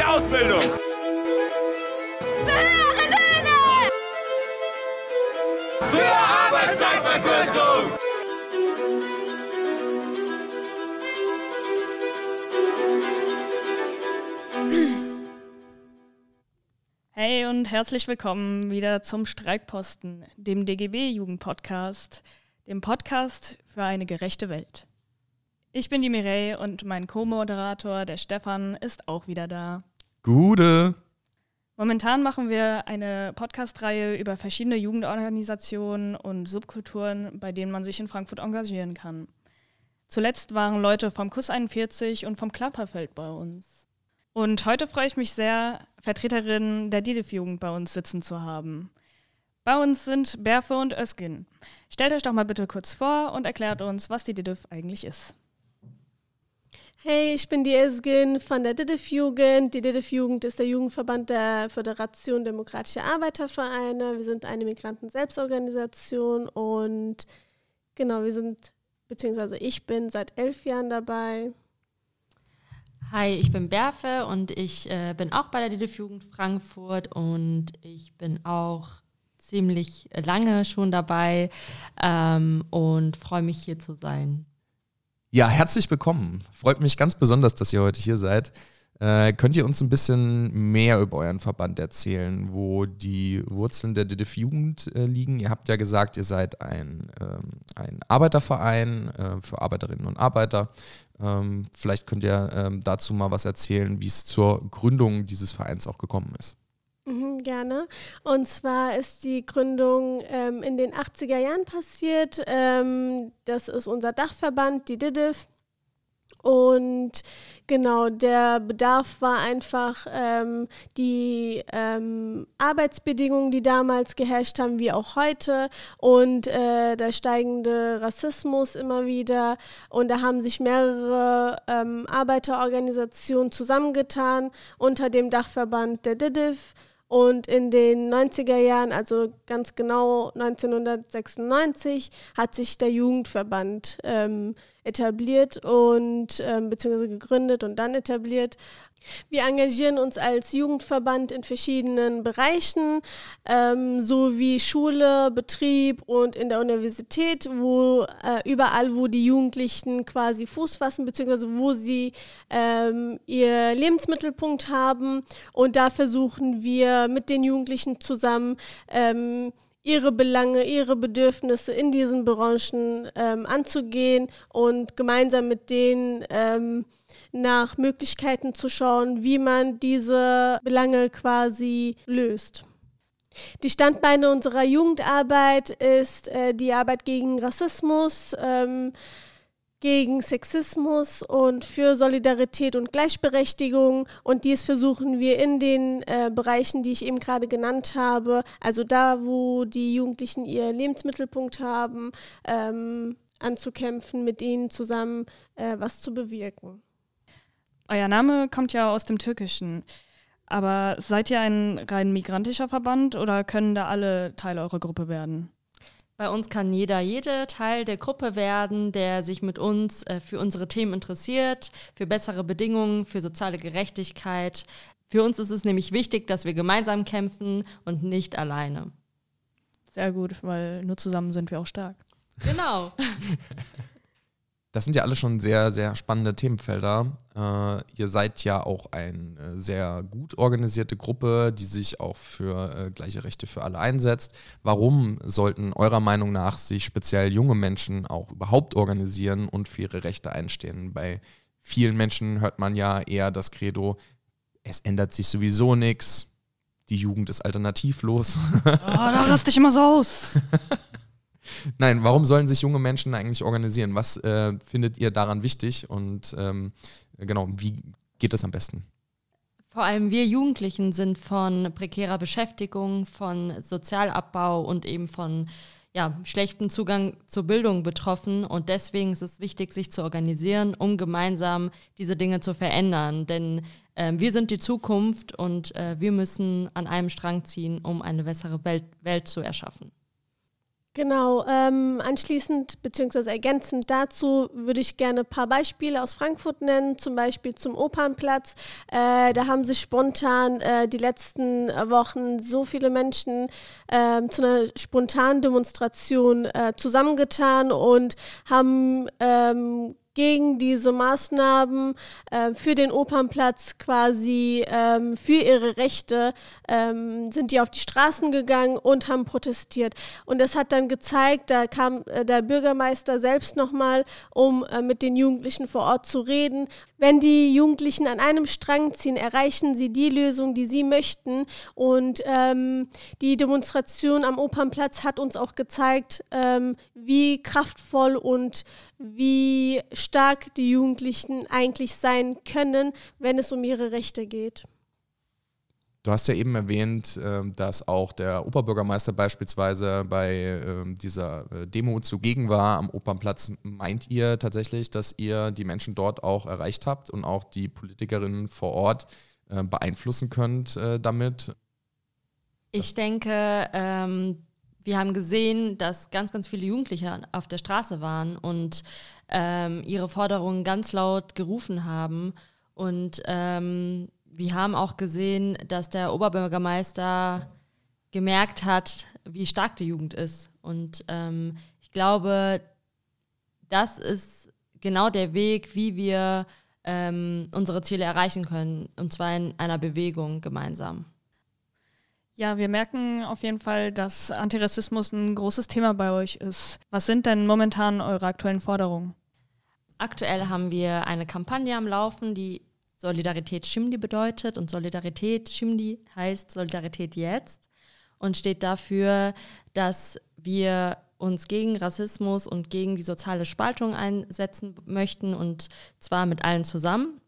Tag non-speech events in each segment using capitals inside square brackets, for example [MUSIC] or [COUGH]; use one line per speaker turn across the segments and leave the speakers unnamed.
Der Ausbildung.
Höhere Löhne!
Für Arbeitszeitverkürzung.
Hey und herzlich willkommen wieder zum Streikposten, dem DGB-Jugendpodcast, dem Podcast für eine gerechte Welt. Ich bin die Mireille und mein Co-Moderator, der Stefan, ist auch wieder da.
Gute.
Momentan machen wir eine Podcast-Reihe über verschiedene Jugendorganisationen und Subkulturen, bei denen man sich in Frankfurt engagieren kann. Zuletzt waren Leute vom Kuss 41 und vom Klapperfeld bei uns. Und heute freue ich mich sehr, Vertreterinnen der DIDIF-Jugend bei uns sitzen zu haben. Bei uns sind Berfe und Özgün. Stellt euch doch mal bitte kurz vor und erklärt uns, was die DIDIF eigentlich ist.
Hey, ich bin die Esgin von der DIDIF-Jugend. Die DIDIF-Jugend ist der Jugendverband der Föderation Demokratischer Arbeitervereine. Wir sind eine Migranten-Selbstorganisation und genau, wir sind, beziehungsweise ich bin seit elf Jahren dabei.
Hi, ich bin Berfe und ich äh, bin auch bei der DIDIF-Jugend Frankfurt und ich bin auch ziemlich lange schon dabei ähm, und freue mich hier zu sein.
Ja, herzlich willkommen. Freut mich ganz besonders, dass ihr heute hier seid. Äh, könnt ihr uns ein bisschen mehr über euren Verband erzählen, wo die Wurzeln der DDF Jugend äh, liegen? Ihr habt ja gesagt, ihr seid ein, ähm, ein Arbeiterverein äh, für Arbeiterinnen und Arbeiter. Ähm, vielleicht könnt ihr ähm, dazu mal was erzählen, wie es zur Gründung dieses Vereins auch gekommen ist.
Mhm, gerne. Und zwar ist die Gründung ähm, in den 80er Jahren passiert. Ähm, das ist unser Dachverband, die DIDIF. Und genau, der Bedarf war einfach ähm, die ähm, Arbeitsbedingungen, die damals geherrscht haben, wie auch heute, und äh, der steigende Rassismus immer wieder. Und da haben sich mehrere ähm, Arbeiterorganisationen zusammengetan unter dem Dachverband der DIDIF und in den 90er Jahren, also ganz genau 1996, hat sich der Jugendverband ähm, etabliert und ähm, beziehungsweise gegründet und dann etabliert. Wir engagieren uns als Jugendverband in verschiedenen Bereichen, ähm, so wie Schule, Betrieb und in der Universität, wo äh, überall, wo die Jugendlichen quasi Fuß fassen, beziehungsweise wo sie ähm, ihr Lebensmittelpunkt haben. Und da versuchen wir mit den Jugendlichen zusammen, ähm, ihre Belange, ihre Bedürfnisse in diesen Branchen ähm, anzugehen und gemeinsam mit denen ähm, nach Möglichkeiten zu schauen, wie man diese Belange quasi löst. Die Standbeine unserer Jugendarbeit ist äh, die Arbeit gegen Rassismus, ähm, gegen Sexismus und für Solidarität und Gleichberechtigung. Und dies versuchen wir in den äh, Bereichen, die ich eben gerade genannt habe, also da, wo die Jugendlichen ihr Lebensmittelpunkt haben, ähm, anzukämpfen, mit ihnen zusammen äh, was zu bewirken.
Euer Name kommt ja aus dem Türkischen. Aber seid ihr ein rein migrantischer Verband oder können da alle Teil eurer Gruppe werden?
Bei uns kann jeder, jede Teil der Gruppe werden, der sich mit uns äh, für unsere Themen interessiert, für bessere Bedingungen, für soziale Gerechtigkeit. Für uns ist es nämlich wichtig, dass wir gemeinsam kämpfen und nicht alleine.
Sehr gut, weil nur zusammen sind wir auch stark.
Genau. [LAUGHS]
Das sind ja alle schon sehr, sehr spannende Themenfelder. Äh, ihr seid ja auch eine sehr gut organisierte Gruppe, die sich auch für äh, gleiche Rechte für alle einsetzt. Warum sollten eurer Meinung nach sich speziell junge Menschen auch überhaupt organisieren und für ihre Rechte einstehen? Bei vielen Menschen hört man ja eher das Credo, es ändert sich sowieso nichts. Die Jugend ist alternativlos.
Oh, da raste ich immer so aus. [LAUGHS]
Nein, warum sollen sich junge Menschen eigentlich organisieren? Was äh, findet ihr daran wichtig und ähm, genau, wie geht das am besten?
Vor allem wir Jugendlichen sind von prekärer Beschäftigung, von Sozialabbau und eben von ja, schlechten Zugang zur Bildung betroffen. Und deswegen ist es wichtig, sich zu organisieren, um gemeinsam diese Dinge zu verändern. Denn äh, wir sind die Zukunft und äh, wir müssen an einem Strang ziehen, um eine bessere Welt, Welt zu erschaffen.
Genau, ähm, anschließend bzw. ergänzend dazu würde ich gerne ein paar Beispiele aus Frankfurt nennen, zum Beispiel zum Opernplatz. Äh, da haben sich spontan äh, die letzten Wochen so viele Menschen äh, zu einer spontanen Demonstration äh, zusammengetan und haben ähm, gegen diese Maßnahmen äh, für den Opernplatz quasi ähm, für ihre Rechte ähm, sind die auf die Straßen gegangen und haben protestiert. Und das hat dann gezeigt, da kam äh, der Bürgermeister selbst nochmal, um äh, mit den Jugendlichen vor Ort zu reden. Wenn die Jugendlichen an einem Strang ziehen, erreichen sie die Lösung, die sie möchten. Und ähm, die Demonstration am Opernplatz hat uns auch gezeigt, ähm, wie kraftvoll und wie stark die Jugendlichen eigentlich sein können, wenn es um ihre Rechte geht.
Du hast ja eben erwähnt, ähm, dass auch der Oberbürgermeister beispielsweise bei ähm, dieser äh, Demo zugegen war am Opernplatz. Meint ihr tatsächlich, dass ihr die Menschen dort auch erreicht habt und auch die Politikerinnen vor Ort äh, beeinflussen könnt äh, damit?
Ich denke, ähm, wir haben gesehen, dass ganz, ganz viele Jugendliche auf der Straße waren und ähm, ihre Forderungen ganz laut gerufen haben. Und ähm, wir haben auch gesehen, dass der Oberbürgermeister gemerkt hat, wie stark die Jugend ist. Und ähm, ich glaube, das ist genau der Weg, wie wir ähm, unsere Ziele erreichen können. Und zwar in einer Bewegung gemeinsam.
Ja, wir merken auf jeden Fall, dass Antirassismus ein großes Thema bei euch ist. Was sind denn momentan eure aktuellen Forderungen?
Aktuell haben wir eine Kampagne am Laufen, die Solidarität Schimdi bedeutet. Und Solidarität Schimdi heißt Solidarität jetzt und steht dafür, dass wir uns gegen Rassismus und gegen die soziale Spaltung einsetzen möchten und zwar mit allen zusammen.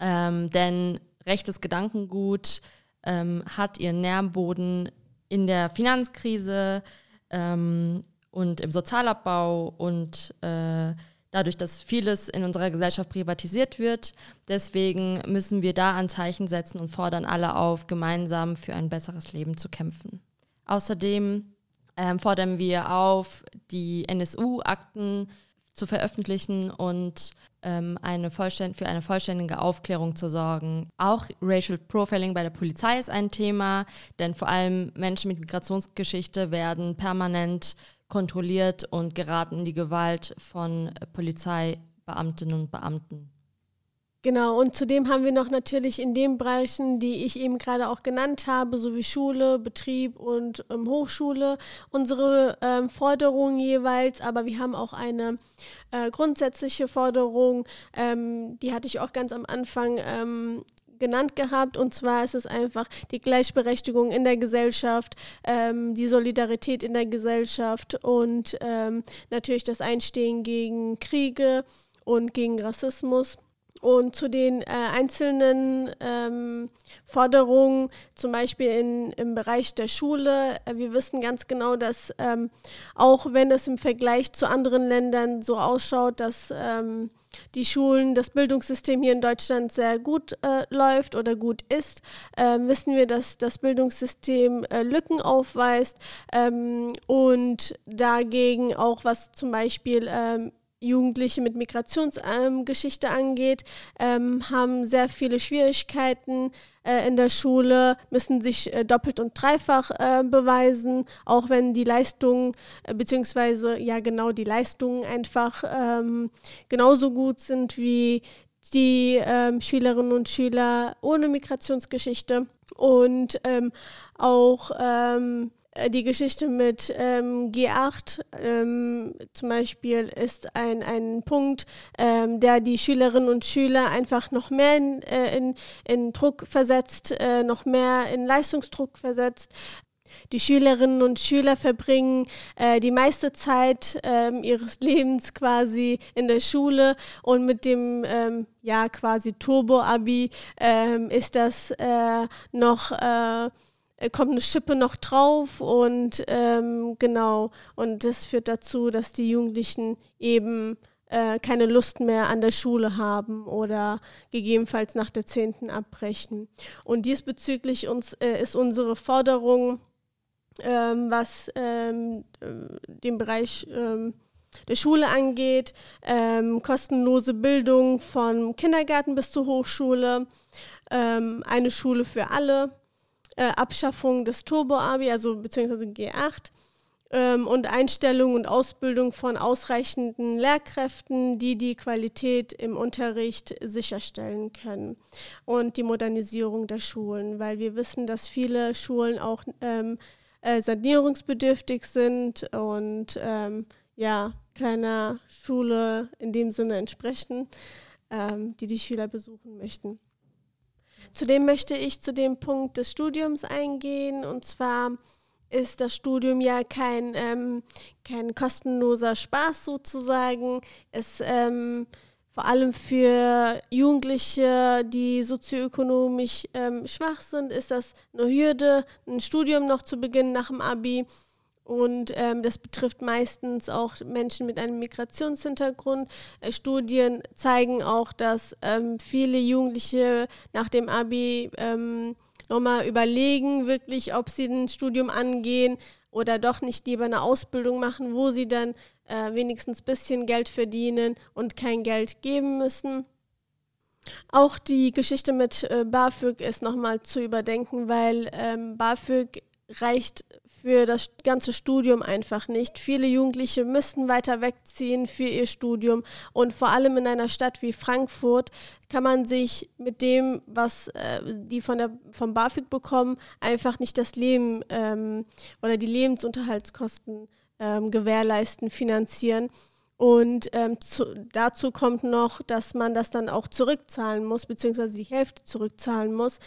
Ähm, denn rechtes Gedankengut ähm, hat ihren Nährboden in der Finanzkrise ähm, und im Sozialabbau und äh, dadurch, dass vieles in unserer Gesellschaft privatisiert wird. Deswegen müssen wir da Anzeichen setzen und fordern alle auf, gemeinsam für ein besseres Leben zu kämpfen. Außerdem ähm, fordern wir auf, die NSU-Akten zu veröffentlichen und ähm, eine für eine vollständige Aufklärung zu sorgen. Auch Racial Profiling bei der Polizei ist ein Thema, denn vor allem Menschen mit Migrationsgeschichte werden permanent kontrolliert und geraten in die Gewalt von Polizeibeamtinnen und Beamten.
Genau, und zudem haben wir noch natürlich in den Bereichen, die ich eben gerade auch genannt habe, sowie Schule, Betrieb und ähm, Hochschule, unsere ähm, Forderungen jeweils, aber wir haben auch eine äh, grundsätzliche Forderung, ähm, die hatte ich auch ganz am Anfang ähm, genannt gehabt. Und zwar ist es einfach die Gleichberechtigung in der Gesellschaft, ähm, die Solidarität in der Gesellschaft und ähm, natürlich das Einstehen gegen Kriege und gegen Rassismus. Und zu den äh, einzelnen ähm, Forderungen, zum Beispiel in, im Bereich der Schule, äh, wir wissen ganz genau, dass ähm, auch wenn es im Vergleich zu anderen Ländern so ausschaut, dass ähm, die Schulen, das Bildungssystem hier in Deutschland sehr gut äh, läuft oder gut ist, äh, wissen wir, dass das Bildungssystem äh, Lücken aufweist ähm, und dagegen auch was zum Beispiel ähm, Jugendliche mit Migrationsgeschichte ähm, angeht, ähm, haben sehr viele Schwierigkeiten äh, in der Schule, müssen sich äh, doppelt und dreifach äh, beweisen, auch wenn die Leistungen, äh, beziehungsweise ja genau die Leistungen einfach ähm, genauso gut sind wie die ähm, Schülerinnen und Schüler ohne Migrationsgeschichte. Und ähm, auch ähm, äh, die Geschichte mit ähm, G8 ähm, zum Beispiel ist ein, ein Punkt, ähm, der die Schülerinnen und Schüler einfach noch mehr in, äh, in, in Druck versetzt, äh, noch mehr in Leistungsdruck versetzt. Die Schülerinnen und Schüler verbringen äh, die meiste Zeit ähm, ihres [LAUGHS] Lebens quasi in der Schule und mit dem ähm, ja quasi Turbo-Abi ähm, ist das äh, noch äh, äh, kommt eine Schippe noch drauf und ähm, genau, und das führt dazu, dass die Jugendlichen eben äh, keine Lust mehr an der Schule haben oder gegebenenfalls nach der 10. abbrechen. Und diesbezüglich uns, äh, ist unsere Forderung, ähm, was ähm, den Bereich ähm, der Schule angeht, ähm, kostenlose Bildung von Kindergarten bis zur Hochschule, ähm, eine Schule für alle, äh, Abschaffung des Turbo-Abi, also beziehungsweise G8 ähm, und Einstellung und Ausbildung von ausreichenden Lehrkräften, die die Qualität im Unterricht sicherstellen können und die Modernisierung der Schulen, weil wir wissen, dass viele Schulen auch ähm, äh, sanierungsbedürftig sind und ähm, ja, keiner Schule in dem Sinne entsprechen, ähm, die die Schüler besuchen möchten. Zudem möchte ich zu dem Punkt des Studiums eingehen. Und zwar ist das Studium ja kein, ähm, kein kostenloser Spaß sozusagen. Es ähm, vor allem für Jugendliche, die sozioökonomisch ähm, schwach sind, ist das eine Hürde, ein Studium noch zu beginnen nach dem Abi. Und ähm, das betrifft meistens auch Menschen mit einem Migrationshintergrund. Äh, Studien zeigen auch, dass ähm, viele Jugendliche nach dem ABI ähm, nochmal überlegen, wirklich, ob sie ein Studium angehen oder doch nicht lieber eine Ausbildung machen, wo sie dann äh, wenigstens ein bisschen Geld verdienen und kein Geld geben müssen. Auch die Geschichte mit äh, BAföG ist nochmal zu überdenken, weil ähm, BAföG reicht für das ganze Studium einfach nicht. Viele Jugendliche müssen weiter wegziehen für ihr Studium und vor allem in einer Stadt wie Frankfurt kann man sich mit dem, was äh, die von der, vom BAföG bekommen, einfach nicht das Leben ähm, oder die Lebensunterhaltskosten ähm, gewährleisten, finanzieren. Und ähm, zu, dazu kommt noch, dass man das dann auch zurückzahlen muss, beziehungsweise die Hälfte zurückzahlen muss.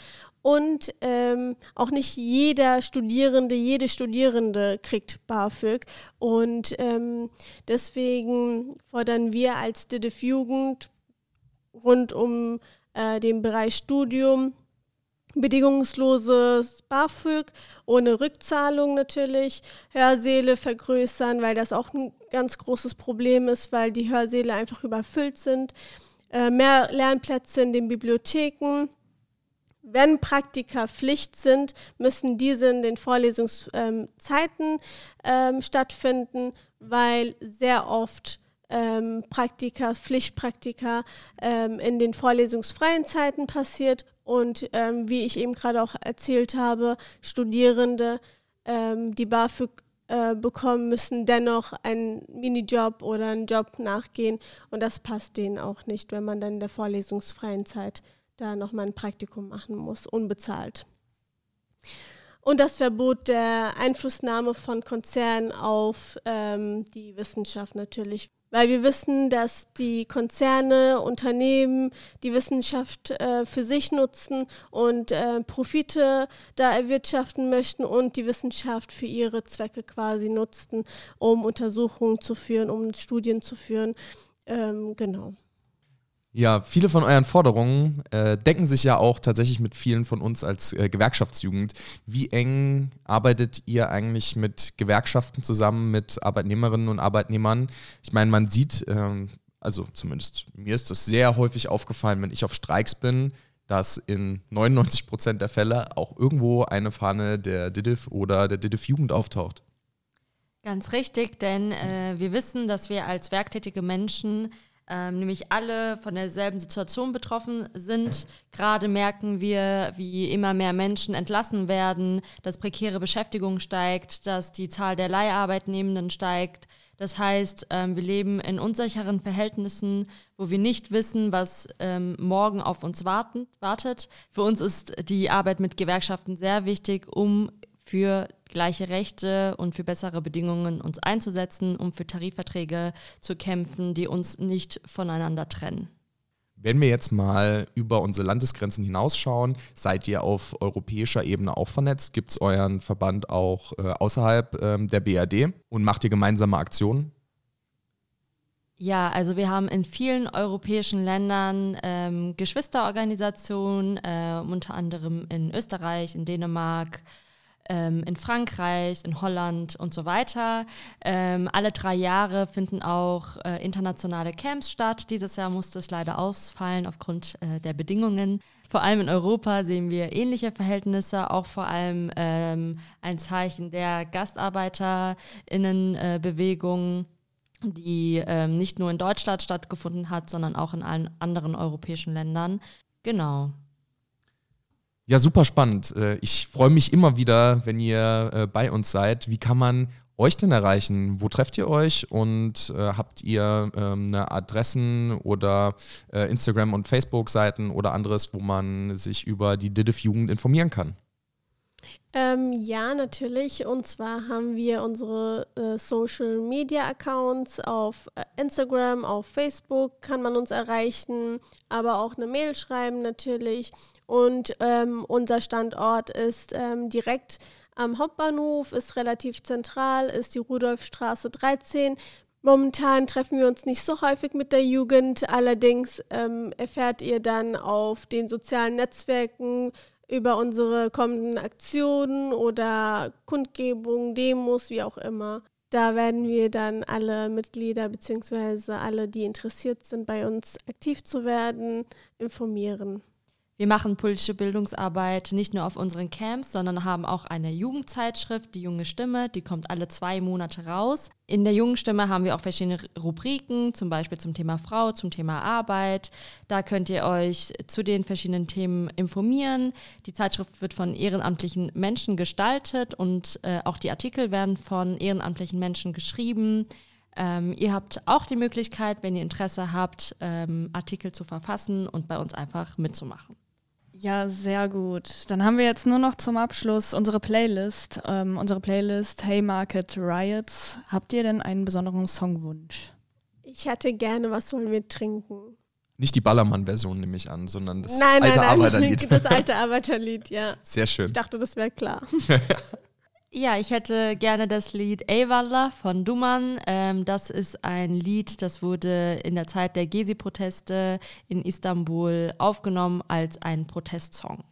Und ähm, auch nicht jeder Studierende, jede Studierende kriegt BAföG. Und ähm, deswegen fordern wir als DIDIF Jugend rund um äh, den Bereich Studium bedingungsloses BAföG, ohne Rückzahlung natürlich, Hörsäle vergrößern, weil das auch ein ganz großes Problem ist, weil die Hörsäle einfach überfüllt sind, äh, mehr Lernplätze in den Bibliotheken wenn Praktika Pflicht sind, müssen diese in den Vorlesungszeiten ähm, stattfinden, weil sehr oft ähm, Praktika, Pflichtpraktika ähm, in den vorlesungsfreien Zeiten passiert und ähm, wie ich eben gerade auch erzählt habe, Studierende, ähm, die BAföG äh, bekommen, müssen dennoch einen Minijob oder einen Job nachgehen und das passt denen auch nicht, wenn man dann in der vorlesungsfreien Zeit da nochmal ein Praktikum machen muss, unbezahlt. Und das Verbot der Einflussnahme von Konzernen auf ähm, die Wissenschaft natürlich. Weil wir wissen, dass die Konzerne, Unternehmen die Wissenschaft äh, für sich nutzen und äh, Profite da erwirtschaften möchten und die Wissenschaft für ihre Zwecke quasi nutzen, um Untersuchungen zu führen, um Studien zu führen. Ähm, genau.
Ja, viele von euren Forderungen äh, decken sich ja auch tatsächlich mit vielen von uns als äh, Gewerkschaftsjugend. Wie eng arbeitet ihr eigentlich mit Gewerkschaften zusammen, mit Arbeitnehmerinnen und Arbeitnehmern? Ich meine, man sieht, ähm, also zumindest mir ist das sehr häufig aufgefallen, wenn ich auf Streiks bin, dass in 99 Prozent der Fälle auch irgendwo eine Fahne der DIDIF oder der DIDIF Jugend auftaucht.
Ganz richtig, denn äh, wir wissen, dass wir als werktätige Menschen ähm, nämlich alle von derselben Situation betroffen sind. Gerade merken wir, wie immer mehr Menschen entlassen werden, dass prekäre Beschäftigung steigt, dass die Zahl der Leiharbeitnehmenden steigt. Das heißt, ähm, wir leben in unsicheren Verhältnissen, wo wir nicht wissen, was ähm, morgen auf uns warten, wartet. Für uns ist die Arbeit mit Gewerkschaften sehr wichtig, um für gleiche Rechte und für bessere Bedingungen uns einzusetzen, um für Tarifverträge zu kämpfen, die uns nicht voneinander trennen.
Wenn wir jetzt mal über unsere Landesgrenzen hinausschauen, seid ihr auf europäischer Ebene auch vernetzt? Gibt es euren Verband auch äh, außerhalb ähm, der BRD und macht ihr gemeinsame Aktionen?
Ja, also wir haben in vielen europäischen Ländern ähm, Geschwisterorganisationen, äh, unter anderem in Österreich, in Dänemark, ähm, in Frankreich, in Holland und so weiter. Ähm, alle drei Jahre finden auch äh, internationale Camps statt. Dieses Jahr musste es leider ausfallen aufgrund äh, der Bedingungen. Vor allem in Europa sehen wir ähnliche Verhältnisse, auch vor allem ähm, ein Zeichen der Gastarbeiterinnenbewegung. Äh, die ähm, nicht nur in Deutschland stattgefunden hat, sondern auch in allen anderen europäischen Ländern. Genau.
Ja, super spannend. Äh, ich freue mich immer wieder, wenn ihr äh, bei uns seid. Wie kann man euch denn erreichen? Wo trefft ihr euch und äh, habt ihr ähm, eine Adressen oder Instagram- und Facebook-Seiten oder anderes, wo man sich über die DIDIF-Jugend informieren kann?
Ähm, ja, natürlich. Und zwar haben wir unsere äh, Social Media Accounts auf äh, Instagram, auf Facebook kann man uns erreichen, aber auch eine Mail schreiben natürlich. Und ähm, unser Standort ist ähm, direkt am Hauptbahnhof, ist relativ zentral, ist die Rudolfstraße 13. Momentan treffen wir uns nicht so häufig mit der Jugend, allerdings ähm, erfährt ihr dann auf den sozialen Netzwerken, über unsere kommenden Aktionen oder Kundgebungen, Demos, wie auch immer. Da werden wir dann alle Mitglieder bzw. alle, die interessiert sind, bei uns aktiv zu werden, informieren.
Wir machen politische Bildungsarbeit nicht nur auf unseren Camps, sondern haben auch eine Jugendzeitschrift, die Junge Stimme, die kommt alle zwei Monate raus. In der Jungen Stimme haben wir auch verschiedene Rubriken, zum Beispiel zum Thema Frau, zum Thema Arbeit. Da könnt ihr euch zu den verschiedenen Themen informieren. Die Zeitschrift wird von ehrenamtlichen Menschen gestaltet und äh, auch die Artikel werden von ehrenamtlichen Menschen geschrieben. Ähm, ihr habt auch die Möglichkeit, wenn ihr Interesse habt, ähm, Artikel zu verfassen und bei uns einfach mitzumachen.
Ja, sehr gut. Dann haben wir jetzt nur noch zum Abschluss unsere Playlist. Ähm, unsere Playlist Hey Market Riots. Habt ihr denn einen besonderen Songwunsch?
Ich hätte gerne, was wollen wir trinken?
Nicht die Ballermann-Version nehme ich an, sondern das
nein,
alte
nein, nein,
Arbeiterlied. [LAUGHS]
Das alte [LAUGHS] Arbeiterlied, ja.
Sehr schön.
Ich dachte, das wäre klar. [LAUGHS]
Ja, ich hätte gerne das Lied Eyvallah von Duman. Ähm, das ist ein Lied, das wurde in der Zeit der Gezi-Proteste in Istanbul aufgenommen als ein Protestsong.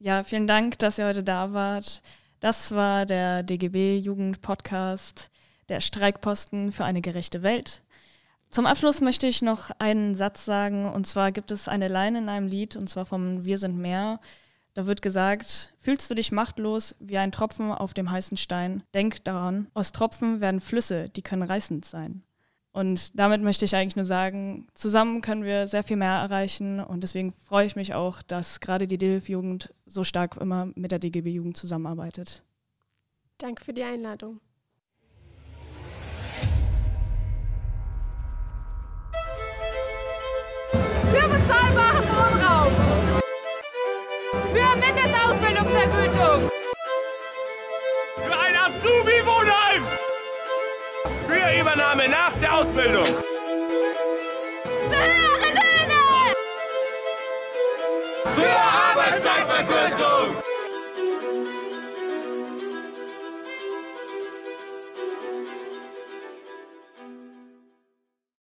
Ja, vielen Dank, dass ihr heute da wart. Das war der DGB Jugend Podcast, der Streikposten für eine gerechte Welt. Zum Abschluss möchte ich noch einen Satz sagen, und zwar gibt es eine Line in einem Lied, und zwar vom Wir sind mehr. Da wird gesagt, fühlst du dich machtlos wie ein Tropfen auf dem heißen Stein? Denk daran, aus Tropfen werden Flüsse, die können reißend sein. Und damit möchte ich eigentlich nur sagen, zusammen können wir sehr viel mehr erreichen und deswegen freue ich mich auch, dass gerade die DILF-Jugend so stark immer mit der DGB-Jugend zusammenarbeitet.
Danke für die Einladung.
Übernahme nach der Ausbildung. Für höhere Löhne! Für Arbeitszeitverkürzung!